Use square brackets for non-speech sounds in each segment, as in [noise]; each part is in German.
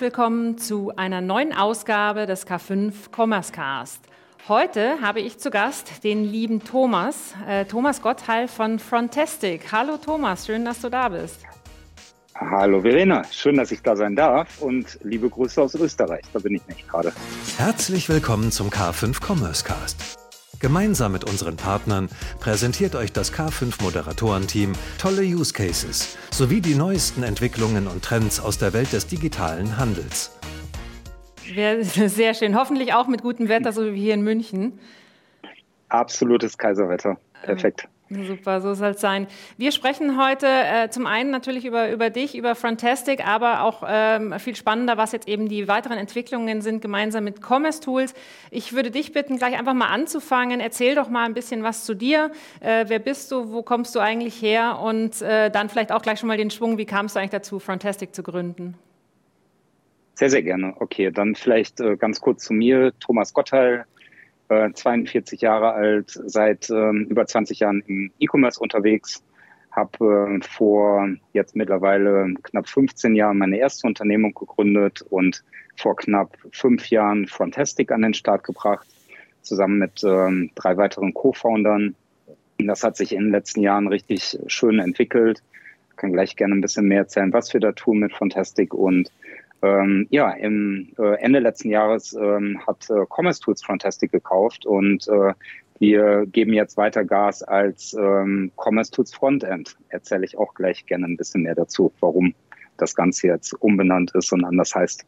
Willkommen zu einer neuen Ausgabe des K5 Commerce Cast. Heute habe ich zu Gast den lieben Thomas, äh, Thomas Gottheil von Frontastic. Hallo Thomas, schön, dass du da bist. Hallo Verena, schön, dass ich da sein darf und liebe Grüße aus Österreich, da bin ich nicht gerade. Herzlich willkommen zum K5 Commerce Cast. Gemeinsam mit unseren Partnern präsentiert euch das K5 Moderatorenteam tolle Use Cases sowie die neuesten Entwicklungen und Trends aus der Welt des digitalen Handels. Sehr schön. Hoffentlich auch mit gutem Wetter, so wie hier in München. Absolutes Kaiserwetter. Perfekt. Super, so soll es sein. Wir sprechen heute äh, zum einen natürlich über, über dich, über Frontastic, aber auch ähm, viel spannender, was jetzt eben die weiteren Entwicklungen sind, gemeinsam mit Commerce Tools. Ich würde dich bitten, gleich einfach mal anzufangen. Erzähl doch mal ein bisschen was zu dir. Äh, wer bist du? Wo kommst du eigentlich her? Und äh, dann vielleicht auch gleich schon mal den Schwung. Wie kamst du eigentlich dazu, Frontastic zu gründen? Sehr, sehr gerne. Okay, dann vielleicht äh, ganz kurz zu mir. Thomas Gottheil, 42 äh, Jahre alt, seit ähm, über 20 Jahren im E-Commerce unterwegs, habe äh, vor jetzt mittlerweile knapp 15 Jahren meine erste Unternehmung gegründet und vor knapp fünf Jahren Frontastic an den Start gebracht, zusammen mit ähm, drei weiteren Co-Foundern. Das hat sich in den letzten Jahren richtig schön entwickelt. Ich kann gleich gerne ein bisschen mehr erzählen, was wir da tun mit Frontastic und ähm, ja, im äh, Ende letzten Jahres ähm, hat äh, Commerce Tools Fantastic gekauft und äh, wir geben jetzt weiter Gas als ähm, Commerce Tools Frontend. Erzähle ich auch gleich gerne ein bisschen mehr dazu, warum das Ganze jetzt umbenannt ist und anders heißt.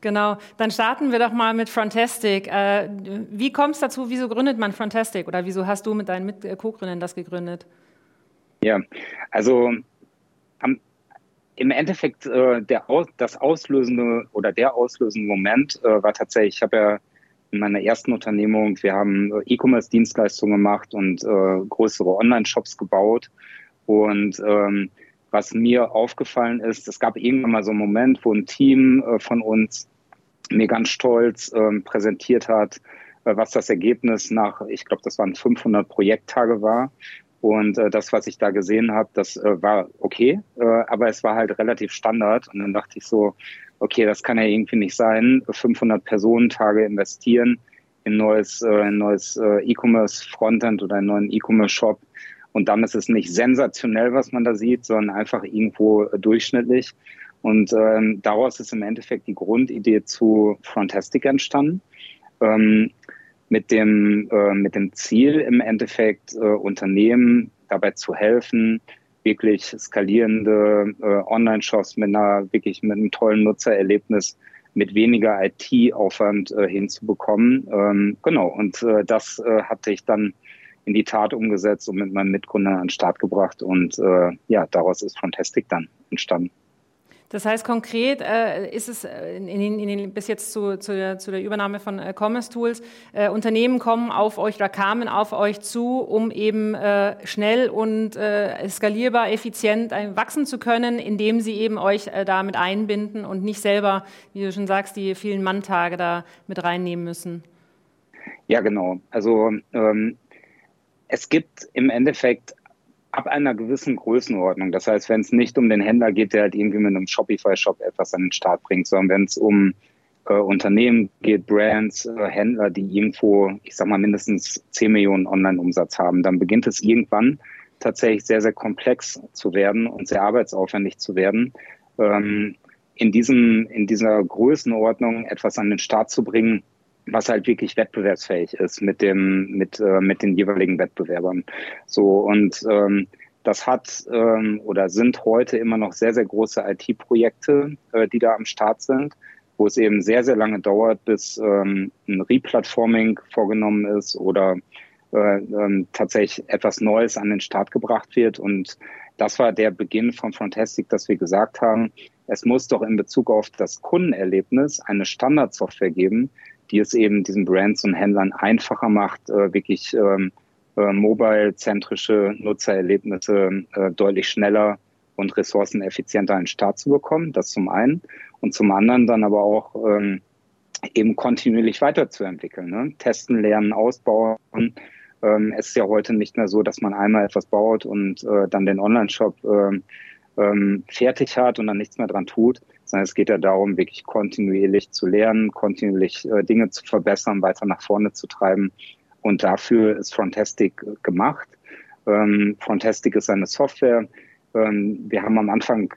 Genau, dann starten wir doch mal mit Frontastic. Äh, wie kommt es dazu, wieso gründet man Frontastic oder wieso hast du mit deinen Co-Gründern das gegründet? Ja, also im Endeffekt äh, der, das auslösende oder der auslösende Moment äh, war tatsächlich, ich habe ja in meiner ersten Unternehmung, wir haben äh, E-Commerce-Dienstleistungen gemacht und äh, größere Online-Shops gebaut. Und ähm, was mir aufgefallen ist, es gab irgendwann mal so einen Moment, wo ein Team äh, von uns mir ganz stolz äh, präsentiert hat, äh, was das Ergebnis nach, ich glaube, das waren 500 Projekttage war. Und äh, das, was ich da gesehen habe, das äh, war okay, äh, aber es war halt relativ Standard. Und dann dachte ich so, okay, das kann ja irgendwie nicht sein. 500 Personentage investieren in neues, äh, in neues äh, E-Commerce Frontend oder einen neuen E-Commerce Shop. Und dann ist es nicht sensationell, was man da sieht, sondern einfach irgendwo äh, durchschnittlich. Und ähm, daraus ist im Endeffekt die Grundidee zu Frontastic entstanden. Ähm, mit dem, äh, mit dem Ziel im Endeffekt äh, Unternehmen dabei zu helfen, wirklich skalierende äh, Online-Shops mit einer wirklich mit einem tollen Nutzererlebnis mit weniger IT-Aufwand äh, hinzubekommen. Ähm, genau, und äh, das äh, hatte ich dann in die Tat umgesetzt und mit meinem Mitgründer an den Start gebracht. Und ja, daraus ist Fantastic dann entstanden. Das heißt konkret äh, ist es äh, in in den, bis jetzt zu, zu, der, zu, der, Übernahme von äh, Commerce Tools, äh, Unternehmen kommen auf euch oder kamen auf euch zu, um eben äh, schnell und äh, skalierbar, effizient wachsen zu können, indem sie eben euch damit einbinden und nicht selber, wie du schon sagst, die vielen Manntage da mit reinnehmen müssen. Ja, genau. Also ähm, es gibt im Endeffekt ab einer gewissen Größenordnung. Das heißt, wenn es nicht um den Händler geht, der halt irgendwie mit einem Shopify-Shop etwas an den Start bringt, sondern wenn es um äh, Unternehmen geht, Brands, äh, Händler, die irgendwo, ich sag mal, mindestens 10 Millionen Online-Umsatz haben, dann beginnt es irgendwann tatsächlich sehr, sehr komplex zu werden und sehr arbeitsaufwendig zu werden. Ähm, in diesem, in dieser Größenordnung etwas an den Start zu bringen, was halt wirklich wettbewerbsfähig ist mit dem mit äh, mit den jeweiligen Wettbewerbern. So und ähm, das hat ähm, oder sind heute immer noch sehr sehr große IT-Projekte, äh, die da am Start sind, wo es eben sehr sehr lange dauert, bis ähm, ein Replatforming vorgenommen ist oder äh, ähm, tatsächlich etwas Neues an den Start gebracht wird und das war der Beginn von Fantastic, dass wir gesagt haben, es muss doch in Bezug auf das Kundenerlebnis eine Standardsoftware geben, die es eben diesen Brands und Händlern einfacher macht, äh, wirklich ähm, äh, mobile-zentrische Nutzererlebnisse äh, deutlich schneller und ressourceneffizienter an den Start zu bekommen. Das zum einen. Und zum anderen dann aber auch ähm, eben kontinuierlich weiterzuentwickeln. Ne? Testen, lernen, ausbauen. Ähm, es ist ja heute nicht mehr so, dass man einmal etwas baut und äh, dann den Online-Shop ähm, ähm, fertig hat und dann nichts mehr dran tut, es geht ja darum, wirklich kontinuierlich zu lernen, kontinuierlich äh, Dinge zu verbessern, weiter nach vorne zu treiben. Und dafür ist Frontastic gemacht. Ähm, Frontastic ist eine Software. Ähm, wir haben am Anfang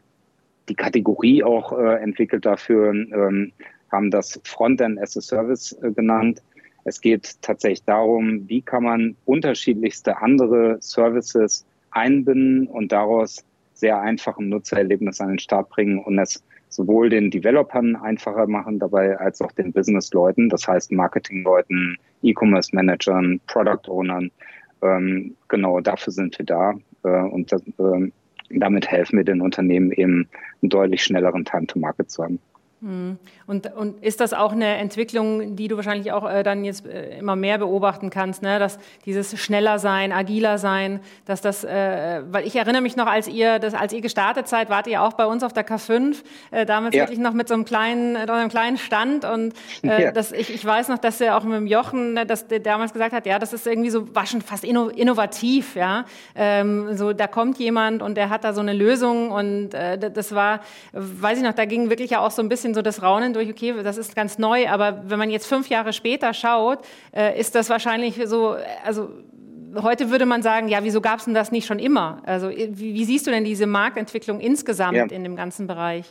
die Kategorie auch äh, entwickelt dafür, ähm, haben das Frontend as a Service äh, genannt. Es geht tatsächlich darum, wie kann man unterschiedlichste andere Services einbinden und daraus sehr einfachen Nutzererlebnis an den Start bringen und es sowohl den Developern einfacher machen dabei als auch den Business-Leuten, das heißt Marketing-Leuten, E-Commerce-Managern, Product-Ownern. Ähm, genau dafür sind wir da äh, und das, äh, damit helfen wir den Unternehmen eben einen deutlich schnelleren Time-to-Market zu haben. Hm. Und, und ist das auch eine Entwicklung, die du wahrscheinlich auch äh, dann jetzt äh, immer mehr beobachten kannst, ne? dass dieses schneller sein, agiler sein, dass das, äh, weil ich erinnere mich noch, als ihr, das, als ihr gestartet seid, wart ihr auch bei uns auf der K5, äh, damals ja. wirklich noch mit so einem kleinen, äh, einem kleinen Stand und äh, ja. das, ich, ich weiß noch, dass er auch mit dem Jochen, ne, dass der damals gesagt hat, ja, das ist irgendwie so, war schon fast inno, innovativ, ja, ähm, so da kommt jemand und der hat da so eine Lösung und das war, weiß ich noch, da ging wirklich ja auch so ein bisschen bisschen so das Raunen durch, okay, das ist ganz neu, aber wenn man jetzt fünf Jahre später schaut, äh, ist das wahrscheinlich so, also heute würde man sagen, ja, wieso gab es denn das nicht schon immer? Also wie, wie, siehst du denn diese Marktentwicklung insgesamt ja. in dem ganzen Bereich?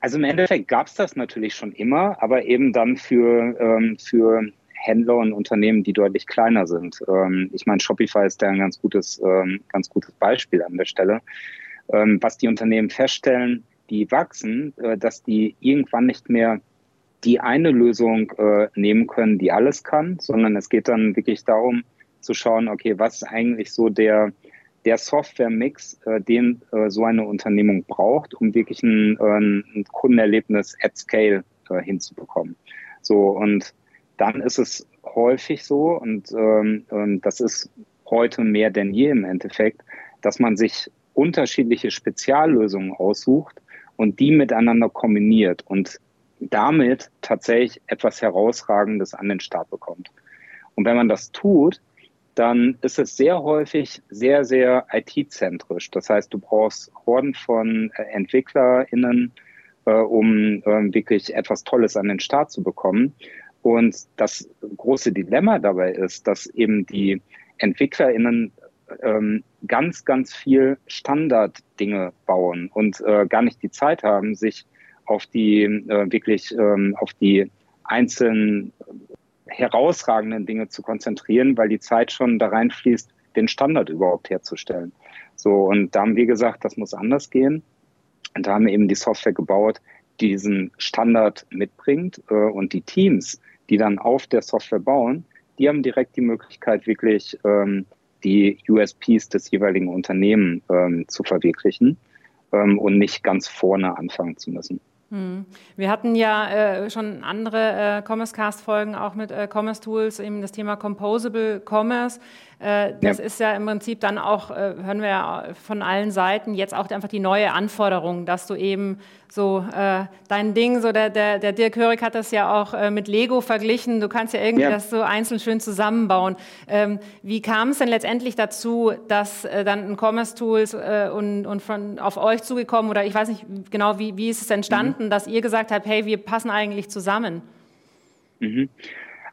Also im Endeffekt gab es das natürlich schon immer, aber eben dann für, ähm, für Händler und Unternehmen, die deutlich kleiner sind. Ähm, ich meine, Shopify ist da ein ganz gutes, ähm, ganz gutes Beispiel an der Stelle. Ähm, was die Unternehmen feststellen, die wachsen, äh, dass die irgendwann nicht mehr die eine Lösung äh, nehmen können, die alles kann, sondern es geht dann wirklich darum zu schauen, okay, was ist eigentlich so der, der Software-Mix, äh, den so eine Unternehmung braucht, um wirklich ein, ein Kundenerlebnis at scale hinzubekommen. So, und dann ist es häufig so, und ähm, und das ist heute mehr denn je im Endeffekt, dass man sich unterschiedliche Speziallösungen aussucht, und die miteinander kombiniert und damit tatsächlich etwas Herausragendes an den Start bekommt. Und wenn man das tut, dann ist es sehr häufig sehr, sehr IT-zentrisch. Das heißt, du brauchst Horden von äh, EntwicklerInnen, äh, um äh, wirklich etwas Tolles an den Start zu bekommen. Und das große Dilemma dabei ist, dass eben die EntwicklerInnen ähm, ganz, ganz viel Standarddinge bauen und äh, gar nicht die Zeit haben, sich auf die äh, wirklich ähm, auf die einzelnen herausragenden Dinge zu konzentrieren, weil die Zeit schon da reinfließt, den Standard überhaupt herzustellen. So, und da haben wir gesagt, das muss anders gehen. Und da haben wir eben die Software gebaut, die diesen Standard mitbringt. Äh, und die Teams, die dann auf der Software bauen, die haben direkt die Möglichkeit, wirklich ähm, die USPs des jeweiligen Unternehmens ähm, zu verwirklichen ähm, und nicht ganz vorne anfangen zu müssen. Hm. Wir hatten ja äh, schon andere äh, Commerce Cast Folgen auch mit äh, Commerce Tools, eben das Thema Composable Commerce. Äh, das ja. ist ja im Prinzip dann auch, äh, hören wir ja von allen Seiten, jetzt auch einfach die neue Anforderung, dass du eben so äh, dein Ding, so der, der, der Dirk Hörig hat das ja auch äh, mit Lego verglichen, du kannst ja irgendwie ja. das so einzeln schön zusammenbauen. Ähm, wie kam es denn letztendlich dazu, dass dann ein Commerce Tools äh, und, und von, auf euch zugekommen oder ich weiß nicht genau, wie, wie ist es entstanden, mhm. Dass ihr gesagt habt, hey, wir passen eigentlich zusammen? Mhm.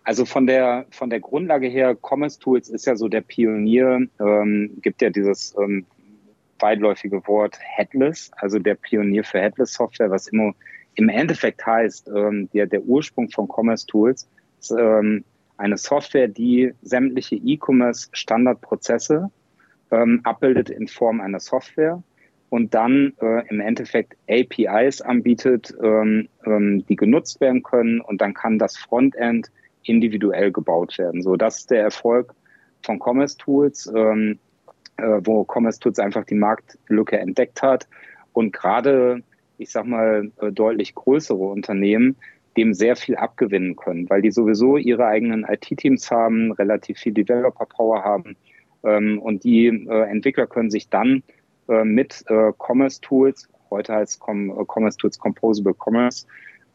Also von der von der Grundlage her, Commerce Tools ist ja so der Pionier, ähm, gibt ja dieses ähm, weitläufige Wort Headless, also der Pionier für Headless Software, was immer im Endeffekt heißt, ähm, der, der Ursprung von Commerce Tools ist ähm, eine Software, die sämtliche E-Commerce Standardprozesse ähm, abbildet in Form einer Software und dann äh, im Endeffekt APIs anbietet, ähm, ähm, die genutzt werden können und dann kann das Frontend individuell gebaut werden. So, das ist der Erfolg von Commerce Tools, ähm, äh, wo Commerce Tools einfach die Marktlücke entdeckt hat und gerade, ich sag mal, äh, deutlich größere Unternehmen dem sehr viel abgewinnen können, weil die sowieso ihre eigenen IT-Teams haben, relativ viel Developer-Power haben ähm, und die äh, Entwickler können sich dann mit äh, Commerce Tools, heute heißt äh, Commerce Tools Composable Commerce,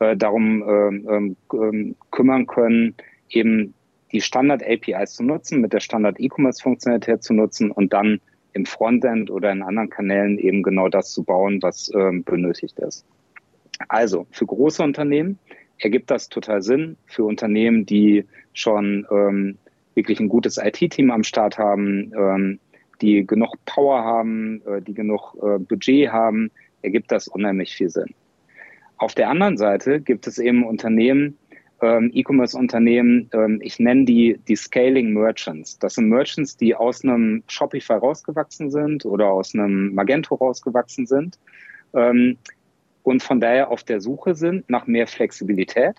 äh, darum ähm, ähm, kümmern können, eben die Standard-APIs zu nutzen, mit der Standard-E-Commerce-Funktionalität zu nutzen und dann im Frontend oder in anderen Kanälen eben genau das zu bauen, was ähm, benötigt ist. Also für große Unternehmen ergibt das total Sinn. Für Unternehmen, die schon ähm, wirklich ein gutes IT-Team am Start haben, ähm, die genug Power haben, äh, die genug äh, Budget haben, ergibt das unheimlich viel Sinn. Auf der anderen Seite gibt es eben Unternehmen, ähm, E-Commerce-Unternehmen, ähm, ich nenne die die Scaling Merchants. Das sind Merchants, die aus einem Shopify rausgewachsen sind oder aus einem Magento rausgewachsen sind ähm, und von daher auf der Suche sind nach mehr Flexibilität.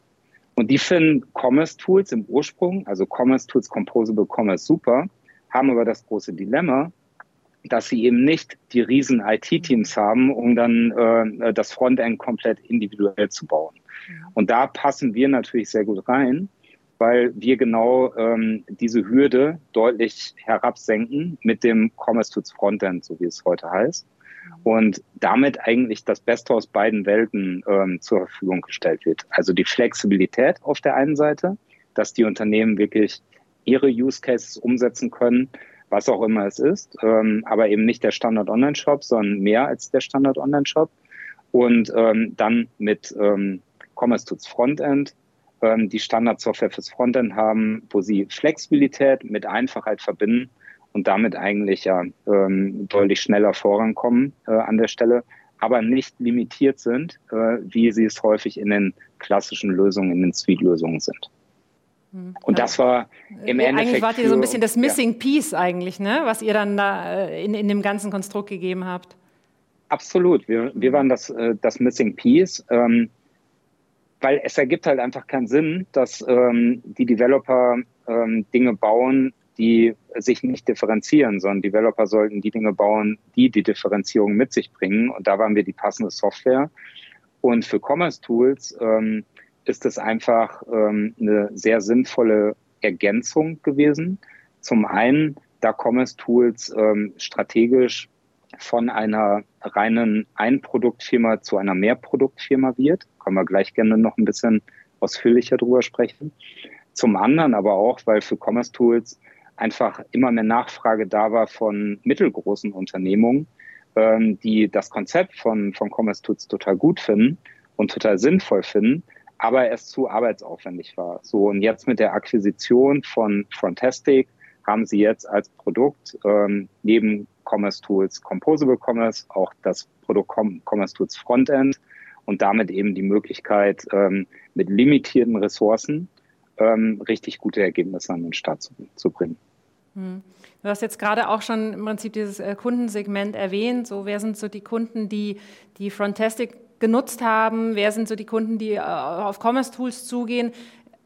Und die finden Commerce Tools im Ursprung, also Commerce Tools, Composable Commerce super, haben aber das große Dilemma, dass sie eben nicht die riesen IT-Teams haben, um dann äh, das Frontend komplett individuell zu bauen. Und da passen wir natürlich sehr gut rein, weil wir genau ähm, diese Hürde deutlich herabsenken mit dem Commerce Tools Frontend, so wie es heute heißt. Und damit eigentlich das Beste aus beiden Welten ähm, zur Verfügung gestellt wird. Also die Flexibilität auf der einen Seite, dass die Unternehmen wirklich ihre Use Cases umsetzen können, was auch immer es ist, ähm, aber eben nicht der Standard Online-Shop, sondern mehr als der Standard Online-Shop. Und ähm, dann mit ähm, Commerce Tools Frontend ähm, die Standardsoftware fürs Frontend haben, wo sie Flexibilität mit Einfachheit verbinden und damit eigentlich ja ähm, deutlich schneller vorankommen äh, an der Stelle, aber nicht limitiert sind, äh, wie sie es häufig in den klassischen Lösungen, in den Suite-Lösungen sind. Hm. Und das war im ja, Endeffekt. Eigentlich wart ihr so ein bisschen das Missing ja. Piece eigentlich, ne? was ihr dann da äh, in, in dem ganzen Konstrukt gegeben habt. Absolut. Wir, wir waren das, äh, das Missing Piece, ähm, weil es ergibt halt einfach keinen Sinn, dass ähm, die Developer ähm, Dinge bauen, die sich nicht differenzieren, sondern Developer sollten die Dinge bauen, die die Differenzierung mit sich bringen. Und da waren wir die passende Software. Und für Commerce Tools ähm, ist es einfach ähm, eine sehr sinnvolle Ergänzung gewesen. Zum einen, da Commerce Tools ähm, strategisch von einer reinen Einproduktfirma zu einer Mehrproduktfirma wird. Können wir gleich gerne noch ein bisschen ausführlicher drüber sprechen. Zum anderen aber auch, weil für Commerce Tools einfach immer mehr Nachfrage da war von mittelgroßen Unternehmungen, ähm, die das Konzept von, von Commerce Tools total gut finden und total sinnvoll finden, aber es zu arbeitsaufwendig war. So, und jetzt mit der Akquisition von Frontastic haben sie jetzt als Produkt ähm, neben Commerce Tools Composable Commerce auch das Produkt Com Commerce Tools Frontend und damit eben die Möglichkeit, ähm, mit limitierten Ressourcen ähm, richtig gute Ergebnisse an den Start zu, zu bringen. Hm. Du hast jetzt gerade auch schon im Prinzip dieses äh, Kundensegment erwähnt. So, wer sind so die Kunden, die die Frontastic genutzt haben? Wer sind so die Kunden, die äh, auf Commerce Tools zugehen?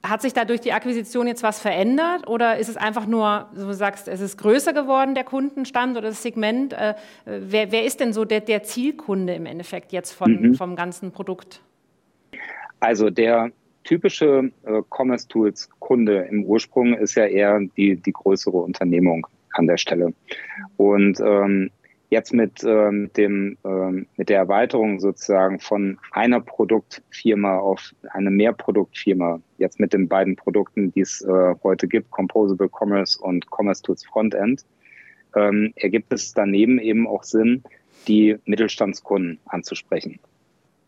Hat sich da durch die Akquisition jetzt was verändert oder ist es einfach nur, so du sagst, es ist größer geworden, der Kundenstand oder das Segment? Äh, wer, wer ist denn so der, der, Zielkunde im Endeffekt jetzt von, mhm. vom ganzen Produkt? Also der typische äh, Commerce Tools Kunde im Ursprung ist ja eher die, die größere Unternehmung an der Stelle. Und ähm, jetzt mit, ähm, dem, ähm, mit der Erweiterung sozusagen von einer Produktfirma auf eine Mehrproduktfirma, jetzt mit den beiden Produkten, die es äh, heute gibt, Composable Commerce und Commerce Tools Frontend, ähm, ergibt es daneben eben auch Sinn, die Mittelstandskunden anzusprechen.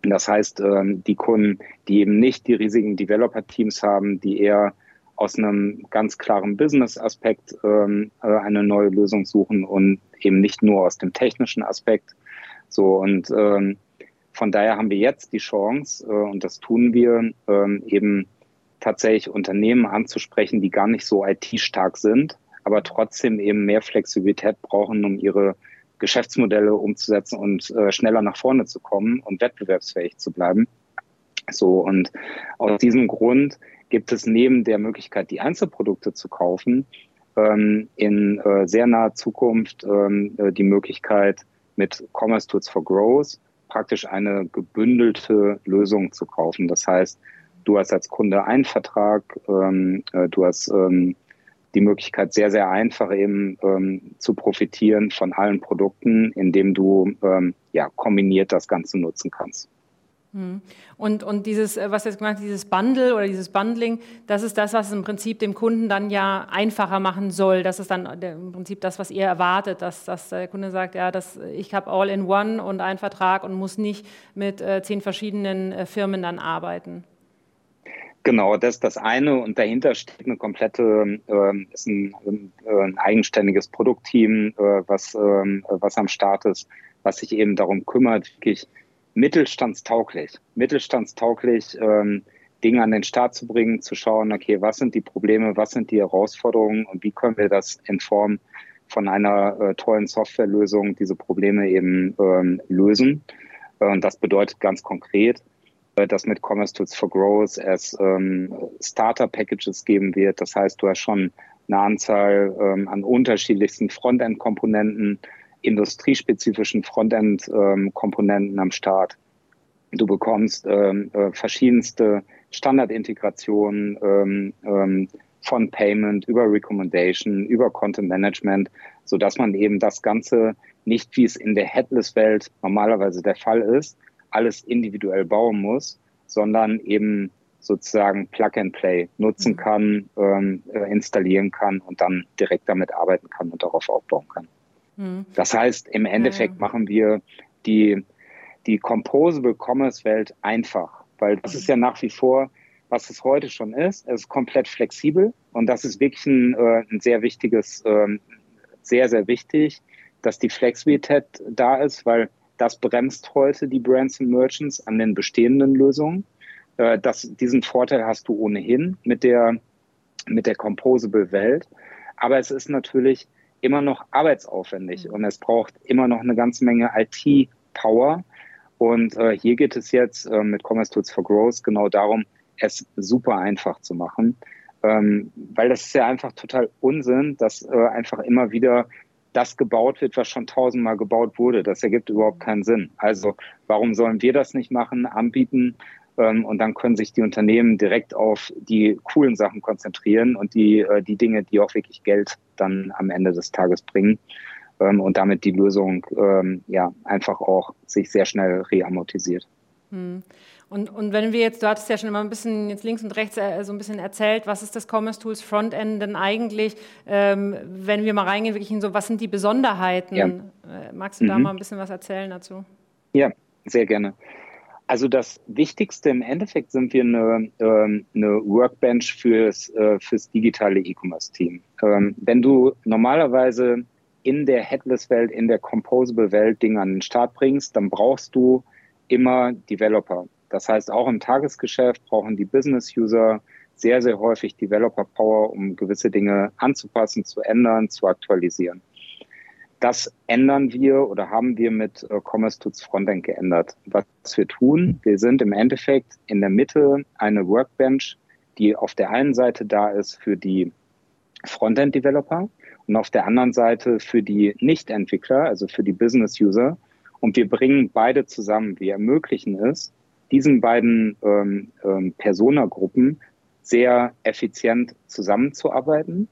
Das heißt, ähm, die Kunden, die eben nicht die riesigen Developer-Teams haben, die eher aus einem ganz klaren Business-Aspekt ähm, äh, eine neue Lösung suchen und eben nicht nur aus dem technischen Aspekt. So und ähm, von daher haben wir jetzt die Chance äh, und das tun wir ähm, eben tatsächlich Unternehmen anzusprechen, die gar nicht so IT-stark sind, aber trotzdem eben mehr Flexibilität brauchen, um ihre Geschäftsmodelle umzusetzen und äh, schneller nach vorne zu kommen und wettbewerbsfähig zu bleiben. So, und aus diesem Grund gibt es neben der Möglichkeit, die Einzelprodukte zu kaufen, in äh, sehr naher Zukunft ähm, äh, die Möglichkeit, mit Commerce Tools for Growth praktisch eine gebündelte Lösung zu kaufen. Das heißt, du hast als Kunde einen Vertrag, ähm, äh, du hast ähm, die Möglichkeit, sehr, sehr einfach eben ähm, zu profitieren von allen Produkten, indem du ähm, ja kombiniert das Ganze nutzen kannst. Hm. Und, und dieses, äh, was jetzt gemacht dieses Bundle oder dieses Bundling, das ist das, was im Prinzip dem Kunden dann ja einfacher machen soll. Das ist dann im Prinzip das, was ihr erwartet, dass, dass der Kunde sagt, ja, das, ich habe all in one und einen Vertrag und muss nicht mit äh, zehn verschiedenen äh, Firmen dann arbeiten. Genau, das ist das eine und dahinter steht eine komplette, äh, ist ein, ein, eigenständiges Produktteam, äh, was, ähm, was am Start ist, was sich eben darum kümmert, wirklich mittelstandstauglich, mittelstandstauglich ähm, Dinge an den Start zu bringen, zu schauen, okay, was sind die Probleme, was sind die Herausforderungen und wie können wir das in Form von einer äh, tollen Softwarelösung diese Probleme eben ähm, lösen. und das bedeutet ganz konkret, äh, dass mit Commerce Tools for Growth es ähm, Starter-Packages geben wird. Das heißt, du hast schon eine Anzahl ähm, an unterschiedlichsten Frontend-Komponenten, industriespezifischen Frontend-Komponenten ähm, am Start. Du bekommst ähm, äh, verschiedenste Standardintegrationen ähm, ähm, von Payment über Recommendation, über Content Management, so dass man eben das Ganze nicht, wie es in der Headless-Welt normalerweise der Fall ist, alles individuell bauen muss, sondern eben sozusagen Plug and Play nutzen mhm. kann, ähm, äh, installieren kann und dann direkt damit arbeiten kann und darauf aufbauen kann. Mhm. Das heißt, im Endeffekt ja, ja. machen wir die, die Composable Commerce Welt einfach, weil das ist ja nach wie vor, was es heute schon ist. Es ist komplett flexibel und das ist wirklich ein, äh, ein sehr wichtiges, äh, sehr, sehr wichtig, dass die Flexibilität da ist, weil das bremst heute die Brands und Merchants an den bestehenden Lösungen. Äh, das, diesen Vorteil hast du ohnehin mit der, mit der Composable Welt. Aber es ist natürlich immer noch arbeitsaufwendig mhm. und es braucht immer noch eine ganze Menge IT-Power. Und äh, hier geht es jetzt äh, mit Commerce Tools for Growth genau darum, es super einfach zu machen. Ähm, weil das ist ja einfach total Unsinn, dass äh, einfach immer wieder das gebaut wird, was schon tausendmal gebaut wurde. Das ergibt überhaupt keinen Sinn. Also warum sollen wir das nicht machen, anbieten? Ähm, und dann können sich die Unternehmen direkt auf die coolen Sachen konzentrieren und die, äh, die Dinge, die auch wirklich Geld dann am Ende des Tages bringen. Ähm, und damit die Lösung ähm, ja einfach auch sich sehr schnell reamortisiert. Hm. Und, und wenn wir jetzt, du hattest ja schon immer ein bisschen jetzt links und rechts äh, so ein bisschen erzählt, was ist das Commerce Tools Frontend denn eigentlich? Wenn wir mal reingehen, wirklich in so, was sind die Besonderheiten? Ja. Äh, magst du mhm. da mal ein bisschen was erzählen dazu? Ja, sehr gerne. Also das Wichtigste im Endeffekt sind wir eine, ähm, eine Workbench fürs, äh, fürs digitale E-Commerce-Team. Ähm, wenn du normalerweise in der Headless-Welt, in der Composable-Welt Dinge an den Start bringst, dann brauchst du immer Developer. Das heißt, auch im Tagesgeschäft brauchen die Business-User sehr, sehr häufig Developer-Power, um gewisse Dinge anzupassen, zu ändern, zu aktualisieren. Das ändern wir oder haben wir mit äh, Commerce Tools Frontend geändert. Was wir tun, wir sind im Endeffekt in der Mitte eine Workbench, die auf der einen Seite da ist für die Frontend-Developer und auf der anderen Seite für die Nicht-Entwickler, also für die Business-User. Und wir bringen beide zusammen. Wir ermöglichen es, diesen beiden ähm, ähm, Personagruppen sehr effizient zusammenzuarbeiten,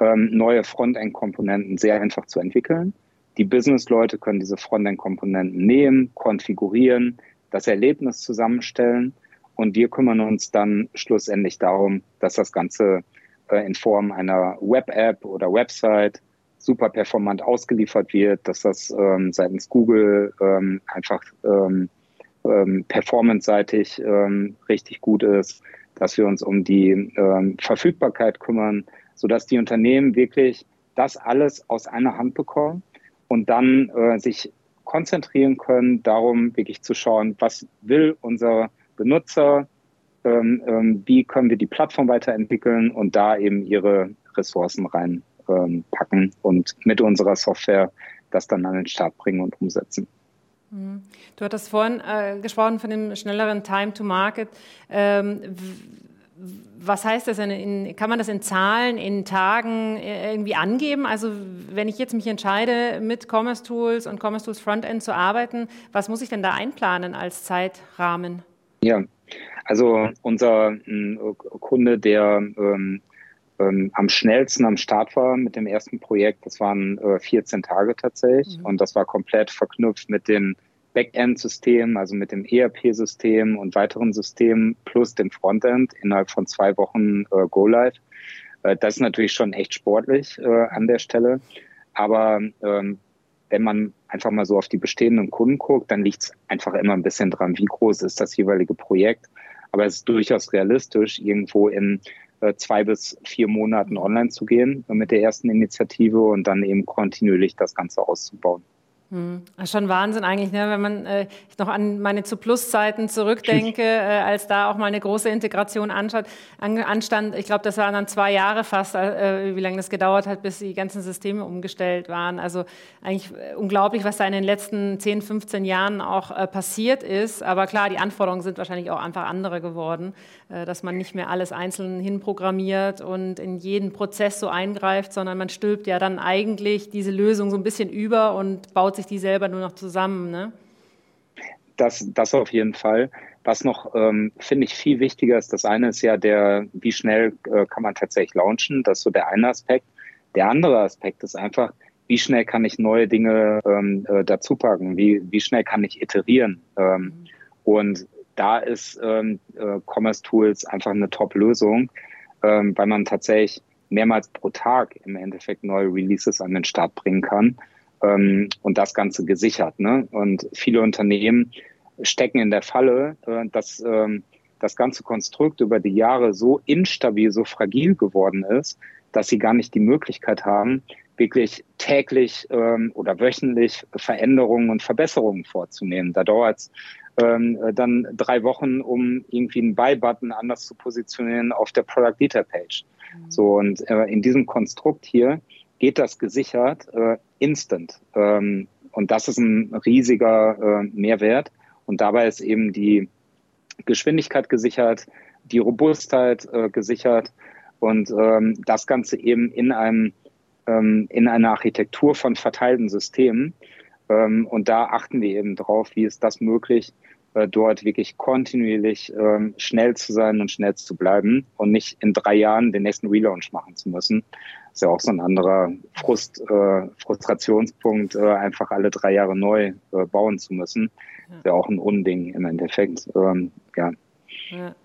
ähm, neue Frontend-Komponenten sehr einfach zu entwickeln. Die Business-Leute können diese Frontend-Komponenten nehmen, konfigurieren, das Erlebnis zusammenstellen und wir kümmern uns dann schlussendlich darum, dass das Ganze äh, in Form einer Web-App oder Website super performant ausgeliefert wird, dass das ähm, seitens Google ähm, einfach ähm, ähm, performance-seitig ähm, richtig gut ist, dass wir uns um die ähm, Verfügbarkeit kümmern, sodass die Unternehmen wirklich das alles aus einer Hand bekommen und dann äh, sich konzentrieren können, darum wirklich zu schauen, was will unser Benutzer, ähm, ähm, wie können wir die Plattform weiterentwickeln und da eben ihre Ressourcen reinpacken ähm, und mit unserer Software das dann an den Start bringen und umsetzen. Mhm. Du hattest vorhin äh, gesprochen von dem schnelleren Time to Market. Ähm, was heißt das? In, in, kann man das in Zahlen, in Tagen äh, irgendwie angeben? Also wenn ich jetzt mich entscheide, mit Commerce Tools und Commerce Tools Frontend zu arbeiten, was muss ich denn da einplanen als Zeitrahmen? Ja, also unser äh, Kunde, der ähm, ähm, am schnellsten am Start war mit dem ersten Projekt. Das waren äh, 14 Tage tatsächlich mhm. und das war komplett verknüpft mit den Backend-System, also mit dem ERP-System und weiteren Systemen plus dem Frontend innerhalb von zwei Wochen äh, Go Live. Äh, das ist natürlich schon echt sportlich äh, an der Stelle. Aber ähm, wenn man einfach mal so auf die bestehenden Kunden guckt, dann liegt es einfach immer ein bisschen dran, wie groß ist das jeweilige Projekt. Aber es ist durchaus realistisch, irgendwo in äh, zwei bis vier Monaten online zu gehen mit der ersten Initiative und dann eben kontinuierlich das Ganze auszubauen. Hm. Schon Wahnsinn eigentlich, ne? wenn man äh, ich noch an meine zu Plus-Zeiten zurückdenke, äh, als da auch mal eine große Integration anschaut, an, anstand. Ich glaube, das waren dann zwei Jahre fast, äh, wie lange das gedauert hat, bis die ganzen Systeme umgestellt waren. Also eigentlich äh, unglaublich, was da in den letzten 10, 15 Jahren auch äh, passiert ist. Aber klar, die Anforderungen sind wahrscheinlich auch einfach andere geworden, äh, dass man nicht mehr alles einzeln hinprogrammiert und in jeden Prozess so eingreift, sondern man stülpt ja dann eigentlich diese Lösung so ein bisschen über und baut sich die selber nur noch zusammen, ne? Das, das auf jeden Fall. Was noch, ähm, finde ich, viel wichtiger ist, das eine ist ja der, wie schnell äh, kann man tatsächlich launchen, das ist so der eine Aspekt. Der andere Aspekt ist einfach, wie schnell kann ich neue Dinge ähm, äh, dazu packen, wie, wie schnell kann ich iterieren. Ähm, mhm. Und da ist ähm, äh, Commerce Tools einfach eine Top-Lösung, ähm, weil man tatsächlich mehrmals pro Tag im Endeffekt neue Releases an den Start bringen kann ähm, und das Ganze gesichert. Ne? Und viele Unternehmen stecken in der Falle, äh, dass ähm, das ganze Konstrukt über die Jahre so instabil, so fragil geworden ist, dass sie gar nicht die Möglichkeit haben, wirklich täglich ähm, oder wöchentlich Veränderungen und Verbesserungen vorzunehmen. Da dauert es ähm, dann drei Wochen, um irgendwie einen Buy-Button anders zu positionieren auf der Product Detail Page. Mhm. So und äh, in diesem Konstrukt hier geht das gesichert äh, instant. Ähm, und das ist ein riesiger äh, Mehrwert. Und dabei ist eben die Geschwindigkeit gesichert, die Robustheit äh, gesichert und ähm, das Ganze eben in einem ähm, in einer Architektur von verteilten Systemen. Ähm, und da achten wir eben drauf, wie ist das möglich, äh, dort wirklich kontinuierlich ähm, schnell zu sein und schnell zu bleiben und nicht in drei Jahren den nächsten Relaunch machen zu müssen. Das ist ja auch so ein anderer Frust, äh, Frustrationspunkt, äh, einfach alle drei Jahre neu äh, bauen zu müssen. Ja. ist ja auch ein Unding im Endeffekt. Ähm, ja. ja.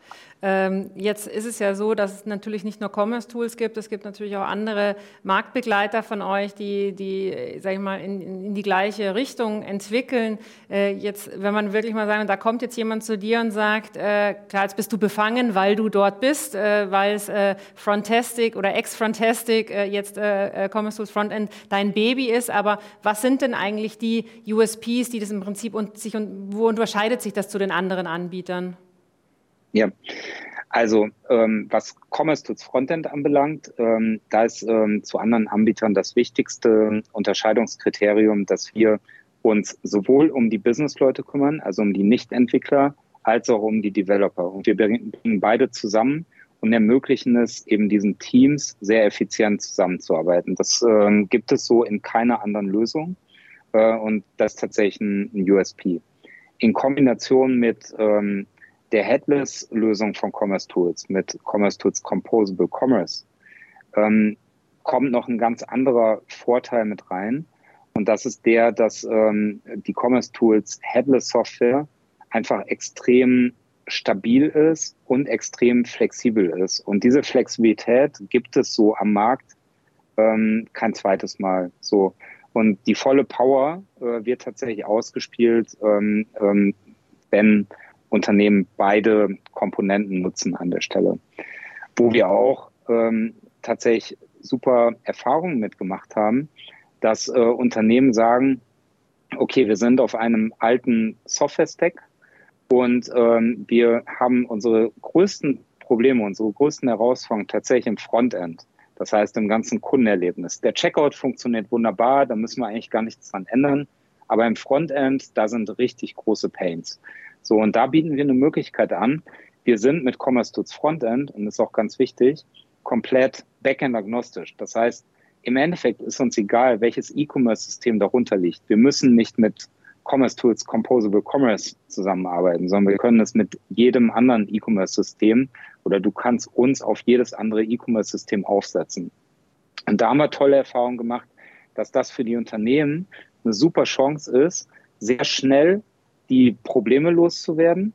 Ähm, jetzt ist es ja so, dass es natürlich nicht nur Commerce-Tools gibt, es gibt natürlich auch andere Marktbegleiter von euch, die, die sag ich mal, in, in die gleiche Richtung entwickeln. Äh, jetzt, wenn man wirklich mal sagen, da kommt jetzt jemand zu dir und sagt, äh, klar, jetzt bist du befangen, weil du dort bist, äh, weil es äh, Frontastic oder Ex-Frontastic, äh, jetzt äh, Commerce Tools Frontend dein Baby ist, aber was sind denn eigentlich die USPs, die das im Prinzip und sich und wo unterscheidet sich das zu den anderen Anbietern? Ja, also ähm, was Commerce Tools Frontend anbelangt, ähm, da ist ähm, zu anderen Anbietern das wichtigste Unterscheidungskriterium, dass wir uns sowohl um die Businessleute kümmern, also um die Nicht-Entwickler, als auch um die Developer. Und wir bringen beide zusammen und ermöglichen es eben diesen Teams sehr effizient zusammenzuarbeiten. Das ähm, gibt es so in keiner anderen Lösung äh, und das ist tatsächlich ein, ein USP. In Kombination mit ähm, der Headless-Lösung von Commerce Tools mit Commerce Tools Composable Commerce ähm, kommt noch ein ganz anderer Vorteil mit rein. Und das ist der, dass ähm, die Commerce Tools Headless Software einfach extrem stabil ist und extrem flexibel ist. Und diese Flexibilität gibt es so am Markt ähm, kein zweites Mal so. Und die volle Power äh, wird tatsächlich ausgespielt, ähm, ähm, wenn Unternehmen beide Komponenten nutzen an der Stelle. Wo wir auch ähm, tatsächlich super Erfahrungen mitgemacht haben, dass äh, Unternehmen sagen, okay, wir sind auf einem alten Software-Stack und ähm, wir haben unsere größten Probleme, unsere größten Herausforderungen tatsächlich im Frontend. Das heißt im ganzen Kundenerlebnis. Der Checkout funktioniert wunderbar, da müssen wir eigentlich gar nichts dran ändern. Aber im Frontend, da sind richtig große Pains. So, und da bieten wir eine Möglichkeit an. Wir sind mit Commerce Tools Frontend, und das ist auch ganz wichtig, komplett Backend agnostisch. Das heißt, im Endeffekt ist uns egal, welches E-Commerce-System darunter liegt. Wir müssen nicht mit Commerce Tools Composable Commerce zusammenarbeiten, sondern wir können es mit jedem anderen E-Commerce-System oder du kannst uns auf jedes andere E-Commerce-System aufsetzen. Und da haben wir tolle Erfahrungen gemacht, dass das für die Unternehmen eine super Chance ist, sehr schnell die Probleme loszuwerden,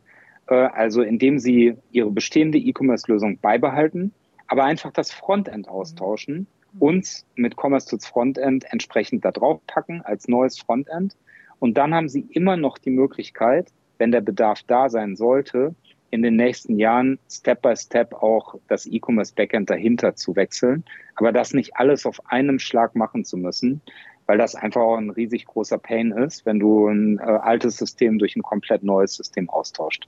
äh, also indem sie ihre bestehende E-Commerce-Lösung beibehalten, aber einfach das Frontend austauschen, mhm. uns mit Commerce Tools Frontend entsprechend da drauf packen als neues Frontend. Und dann haben sie immer noch die Möglichkeit, wenn der Bedarf da sein sollte, in den nächsten Jahren Step by Step auch das E-Commerce Backend dahinter zu wechseln, aber das nicht alles auf einem Schlag machen zu müssen, weil das einfach auch ein riesig großer Pain ist, wenn du ein äh, altes System durch ein komplett neues System austauscht.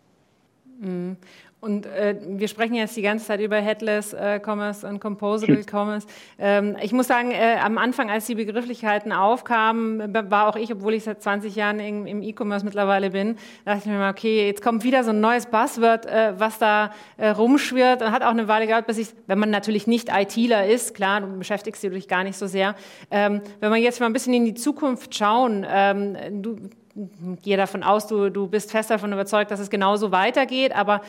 Mhm. Und äh, wir sprechen jetzt die ganze Zeit über Headless äh, Commerce und Composable. Commerce. Ähm, ich muss sagen, äh, am Anfang, als die Begrifflichkeiten aufkamen, war auch ich, obwohl ich seit 20 Jahren im, im E-Commerce mittlerweile bin, dachte ich mir mal, okay, jetzt kommt wieder so ein neues Buzzword, äh, was da äh, rumschwirrt und hat auch eine Weile gedauert, bis ich, wenn man natürlich nicht ITler ist, klar, du beschäftigst dich gar nicht so sehr. Ähm, wenn wir jetzt mal ein bisschen in die Zukunft schauen, ähm, du gehe davon aus, du, du bist fest davon überzeugt, dass es genauso weitergeht. Aber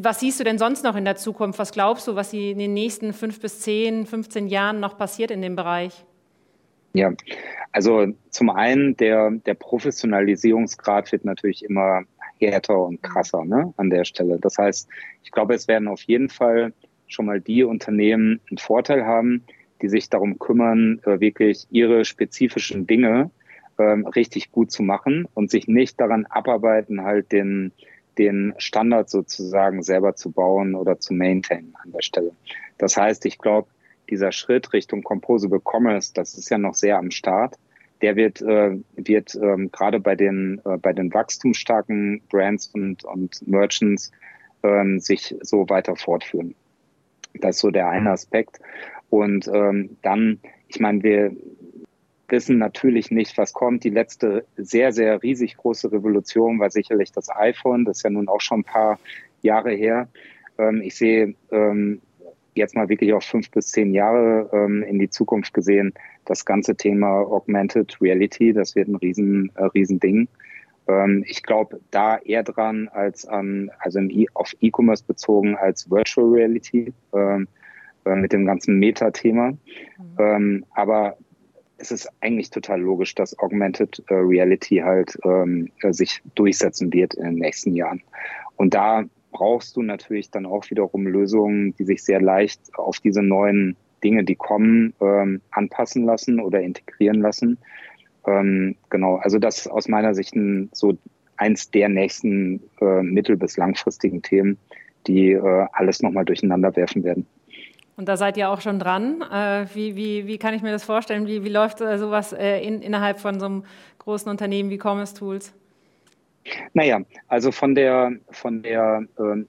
was siehst du denn sonst noch in der Zukunft? Was glaubst du, was in den nächsten fünf bis zehn, 15 Jahren noch passiert in dem Bereich? Ja, also zum einen der, der Professionalisierungsgrad wird natürlich immer härter und krasser ne, an der Stelle. Das heißt, ich glaube, es werden auf jeden Fall schon mal die Unternehmen einen Vorteil haben, die sich darum kümmern, äh, wirklich ihre spezifischen Dinge ähm, richtig gut zu machen und sich nicht daran abarbeiten, halt den, den Standard sozusagen selber zu bauen oder zu maintainen an der Stelle. Das heißt, ich glaube, dieser Schritt Richtung Composable Commerce, das ist ja noch sehr am Start. Der wird, äh, wird ähm, gerade bei den, äh, bei den wachstumsstarken Brands und, und Merchants ähm, sich so weiter fortführen. Das ist so der eine Aspekt. Und ähm, dann, ich meine, wir, wissen natürlich nicht, was kommt. Die letzte sehr, sehr riesig große Revolution war sicherlich das iPhone. Das ist ja nun auch schon ein paar Jahre her. Ähm, ich sehe ähm, jetzt mal wirklich auf fünf bis zehn Jahre ähm, in die Zukunft gesehen das ganze Thema Augmented Reality. Das wird ein riesen, äh, riesen Ding. Ich glaube da eher dran als an, also e auf E-Commerce bezogen als Virtual Reality äh, mit dem ganzen Meta-Thema. Mhm. Ähm, aber es ist eigentlich total logisch, dass Augmented äh, Reality halt ähm, äh, sich durchsetzen wird in den nächsten Jahren. Und da brauchst du natürlich dann auch wiederum Lösungen, die sich sehr leicht auf diese neuen Dinge, die kommen, ähm, anpassen lassen oder integrieren lassen. Ähm, genau, also das ist aus meiner Sicht ein, so eins der nächsten äh, mittel- bis langfristigen Themen, die äh, alles nochmal durcheinander werfen werden. Und da seid ihr auch schon dran. Äh, wie, wie, wie kann ich mir das vorstellen? Wie, wie läuft äh, sowas äh, in, innerhalb von so einem großen Unternehmen wie Commerce Tools? Naja, also von der, von der, ähm,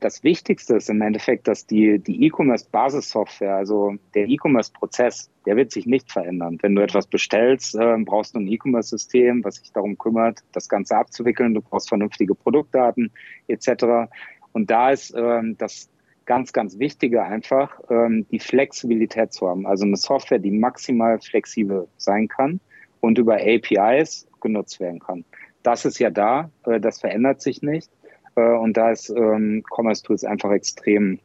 das Wichtigste ist im Endeffekt, dass die, die E-Commerce-Basissoftware, also der E-Commerce-Prozess, der wird sich nicht verändern. Wenn du etwas bestellst, äh, brauchst du ein E-Commerce-System, was sich darum kümmert, das Ganze abzuwickeln. Du brauchst vernünftige Produktdaten etc. Und da ist äh, das, ganz, ganz Wichtige einfach, ähm, die Flexibilität zu haben. Also eine Software, die maximal flexibel sein kann und über APIs genutzt werden kann. Das ist ja da, äh, das verändert sich nicht. Äh, und da ist ähm, Commerce Tools einfach extrem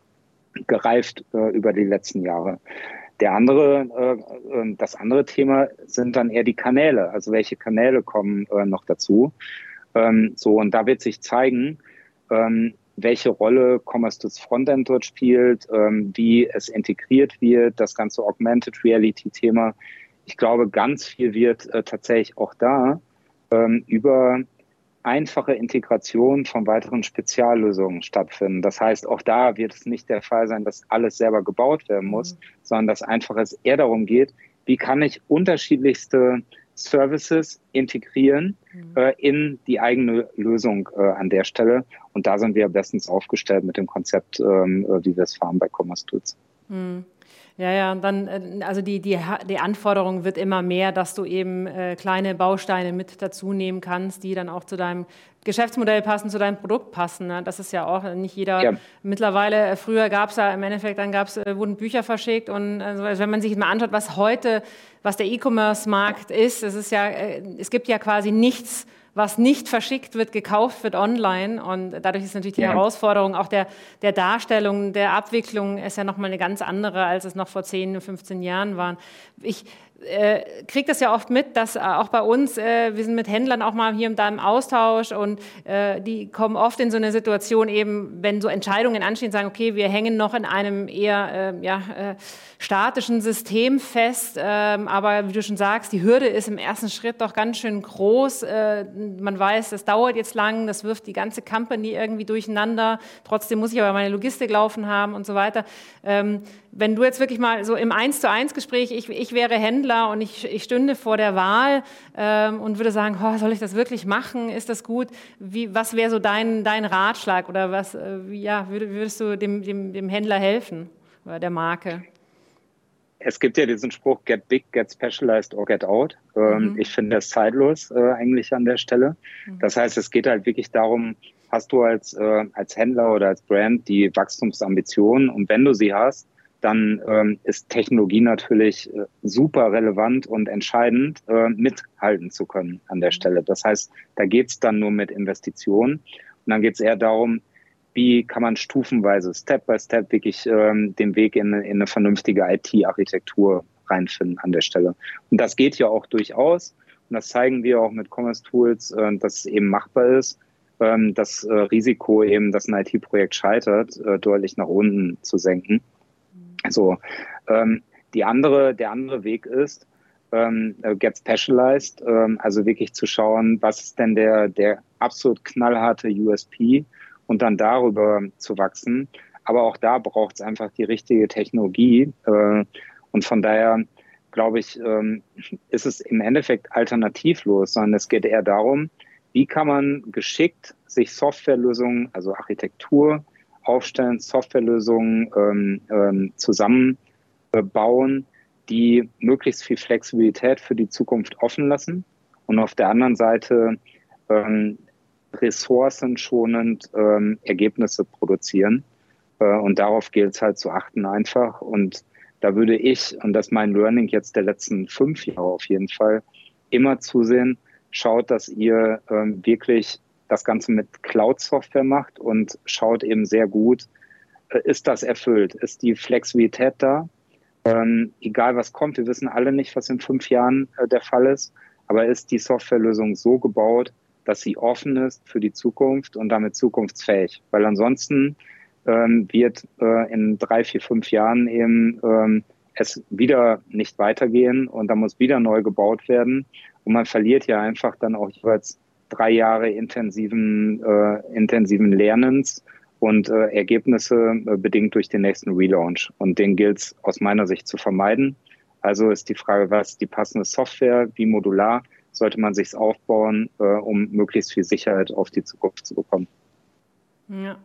gereift äh, über die letzten Jahre. Der andere, äh, ähm, das andere Thema sind dann eher die Kanäle. Also welche Kanäle kommen äh, noch dazu? Ähm, so, und da wird sich zeigen, ähm, welche Rolle Commerce Tools Frontend dort spielt, ähm, wie es integriert wird, das ganze Augmented Reality Thema. Ich glaube, ganz viel wird äh, tatsächlich auch da ähm, über einfache Integration von weiteren Speziallösungen stattfinden. Das heißt, auch da wird es nicht der Fall sein, dass alles selber gebaut werden muss, mhm. sondern dass einfach es eher darum geht, wie kann ich unterschiedlichste Services integrieren mhm. äh, in die eigene Lösung äh, an der Stelle. Und da sind wir bestens aufgestellt mit dem Konzept, ähm, äh, wie wir es fahren bei Commerce Tools. Mhm. Ja, ja, und dann, äh, also die, die, die Anforderung wird immer mehr, dass du eben äh, kleine Bausteine mit dazu nehmen kannst, die dann auch zu deinem Geschäftsmodell passen, zu deinem Produkt passen. Ne? Das ist ja auch nicht jeder. Ja. Mittlerweile, äh, früher gab es ja im Endeffekt, dann gab's, äh, wurden Bücher verschickt und also wenn man sich mal anschaut, was heute, was der E-Commerce-Markt ist, es ist ja, es gibt ja quasi nichts, was nicht verschickt wird, gekauft wird online. Und dadurch ist natürlich die ja. Herausforderung auch der, der Darstellung, der Abwicklung ist ja nochmal eine ganz andere, als es noch vor 10, 15 Jahren war. Ich äh, kriege das ja oft mit, dass äh, auch bei uns, äh, wir sind mit Händlern auch mal hier und da im Austausch und äh, die kommen oft in so eine Situation eben, wenn so Entscheidungen anstehen, sagen, okay, wir hängen noch in einem eher äh, ja, äh, statischen System fest, ähm, aber wie du schon sagst, die Hürde ist im ersten Schritt doch ganz schön groß. man weiß, das dauert jetzt lang, das wirft die ganze Company irgendwie durcheinander. Trotzdem muss ich aber meine Logistik laufen haben und so weiter. Ähm, wenn du jetzt wirklich mal so im Eins zu eins Gespräch, ich, ich wäre Händler und ich, ich stünde vor der Wahl ähm, und würde sagen, oh, soll ich das wirklich machen? Ist das gut? Wie, was wäre so dein, dein Ratschlag oder was, äh, ja, würdest du dem, dem, dem Händler helfen oder der Marke? Es gibt ja diesen Spruch, get big, get specialized or get out. Ähm, mhm. Ich finde das zeitlos äh, eigentlich an der Stelle. Mhm. Das heißt, es geht halt wirklich darum, hast du als, äh, als Händler oder als Brand die Wachstumsambitionen und wenn du sie hast, dann ähm, ist Technologie natürlich äh, super relevant und entscheidend, äh, mithalten zu können an der Stelle. Das heißt, da geht's dann nur mit Investitionen. Und dann geht's eher darum, wie kann man stufenweise, Step by Step, wirklich ähm, den Weg in, in eine vernünftige IT-Architektur reinfinden an der Stelle. Und das geht ja auch durchaus. Und das zeigen wir auch mit Commerce Tools, äh, dass es eben machbar ist, ähm, das äh, Risiko eben, dass ein IT-Projekt scheitert, äh, deutlich nach unten zu senken. So, ähm, die andere, der andere Weg ist, ähm, äh, get specialized, ähm, also wirklich zu schauen, was ist denn der, der absolut knallharte USP und dann darüber zu wachsen. Aber auch da braucht es einfach die richtige Technologie. Äh, und von daher glaube ich, ähm, ist es im Endeffekt alternativlos, sondern es geht eher darum, wie kann man geschickt sich Softwarelösungen, also Architektur, aufstellen, Softwarelösungen ähm, ähm, zusammenbauen, die möglichst viel Flexibilität für die Zukunft offen lassen und auf der anderen Seite ähm, ressourcenschonend ähm, Ergebnisse produzieren. Äh, und darauf gilt es halt zu achten einfach. Und da würde ich, und das ist mein Learning jetzt der letzten fünf Jahre auf jeden Fall, immer zusehen, schaut, dass ihr ähm, wirklich das Ganze mit Cloud-Software macht und schaut eben sehr gut, äh, ist das erfüllt? Ist die Flexibilität da? Ähm, egal was kommt, wir wissen alle nicht, was in fünf Jahren äh, der Fall ist, aber ist die Softwarelösung so gebaut, dass sie offen ist für die Zukunft und damit zukunftsfähig? Weil ansonsten ähm, wird äh, in drei, vier, fünf Jahren eben ähm, es wieder nicht weitergehen und da muss wieder neu gebaut werden und man verliert ja einfach dann auch jeweils drei Jahre intensiven, äh, intensiven Lernens und äh, Ergebnisse äh, bedingt durch den nächsten Relaunch. Und den gilt es aus meiner Sicht zu vermeiden. Also ist die Frage, was die passende Software, wie modular sollte man sich aufbauen, äh, um möglichst viel Sicherheit auf die Zukunft zu bekommen. Ja.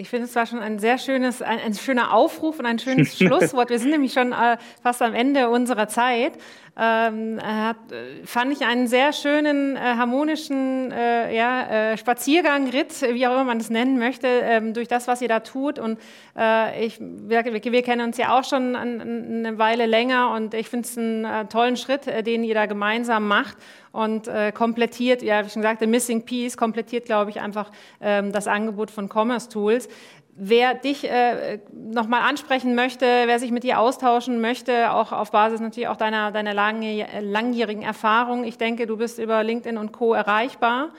Ich finde, es war schon ein sehr schönes, ein, ein schöner Aufruf und ein schönes [laughs] Schlusswort. Wir sind nämlich schon äh, fast am Ende unserer Zeit. Ähm, hat, fand ich einen sehr schönen, äh, harmonischen äh, ja, äh, Spaziergang, Ritt, wie auch immer man das nennen möchte, ähm, durch das, was ihr da tut. Und äh, ich, wir, wir, kennen uns ja auch schon eine Weile länger und ich finde es einen äh, tollen Schritt, den ihr da gemeinsam macht und äh, komplettiert, ja, wie schon sagte, Missing Piece komplettiert, glaube ich, einfach ähm, das Angebot von Commerce Tools. Wer dich äh, nochmal ansprechen möchte, wer sich mit dir austauschen möchte, auch auf Basis natürlich auch deiner, deiner langjährigen Erfahrung, ich denke, du bist über LinkedIn und Co. erreichbar.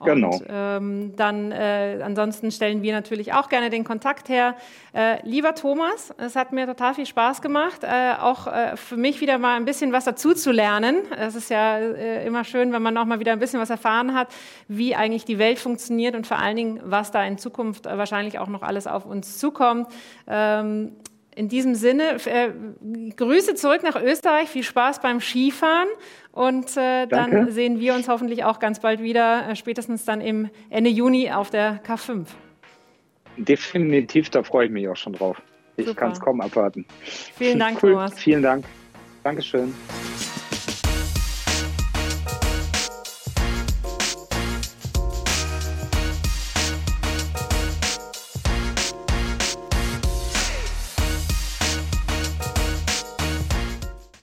Genau. Und ähm, dann äh, ansonsten stellen wir natürlich auch gerne den Kontakt her. Äh, lieber Thomas, es hat mir total viel Spaß gemacht, äh, auch äh, für mich wieder mal ein bisschen was dazu zu lernen. Es ist ja äh, immer schön, wenn man noch mal wieder ein bisschen was erfahren hat, wie eigentlich die Welt funktioniert und vor allen Dingen, was da in Zukunft äh, wahrscheinlich auch noch alles auf uns zukommt. Ähm, in diesem Sinne, äh, Grüße zurück nach Österreich, viel Spaß beim Skifahren und äh, dann sehen wir uns hoffentlich auch ganz bald wieder, äh, spätestens dann im Ende Juni auf der K5. Definitiv, da freue ich mich auch schon drauf. Ich kann es kaum abwarten. Vielen [laughs] Dank, cool. Thomas. Vielen Dank. Dankeschön.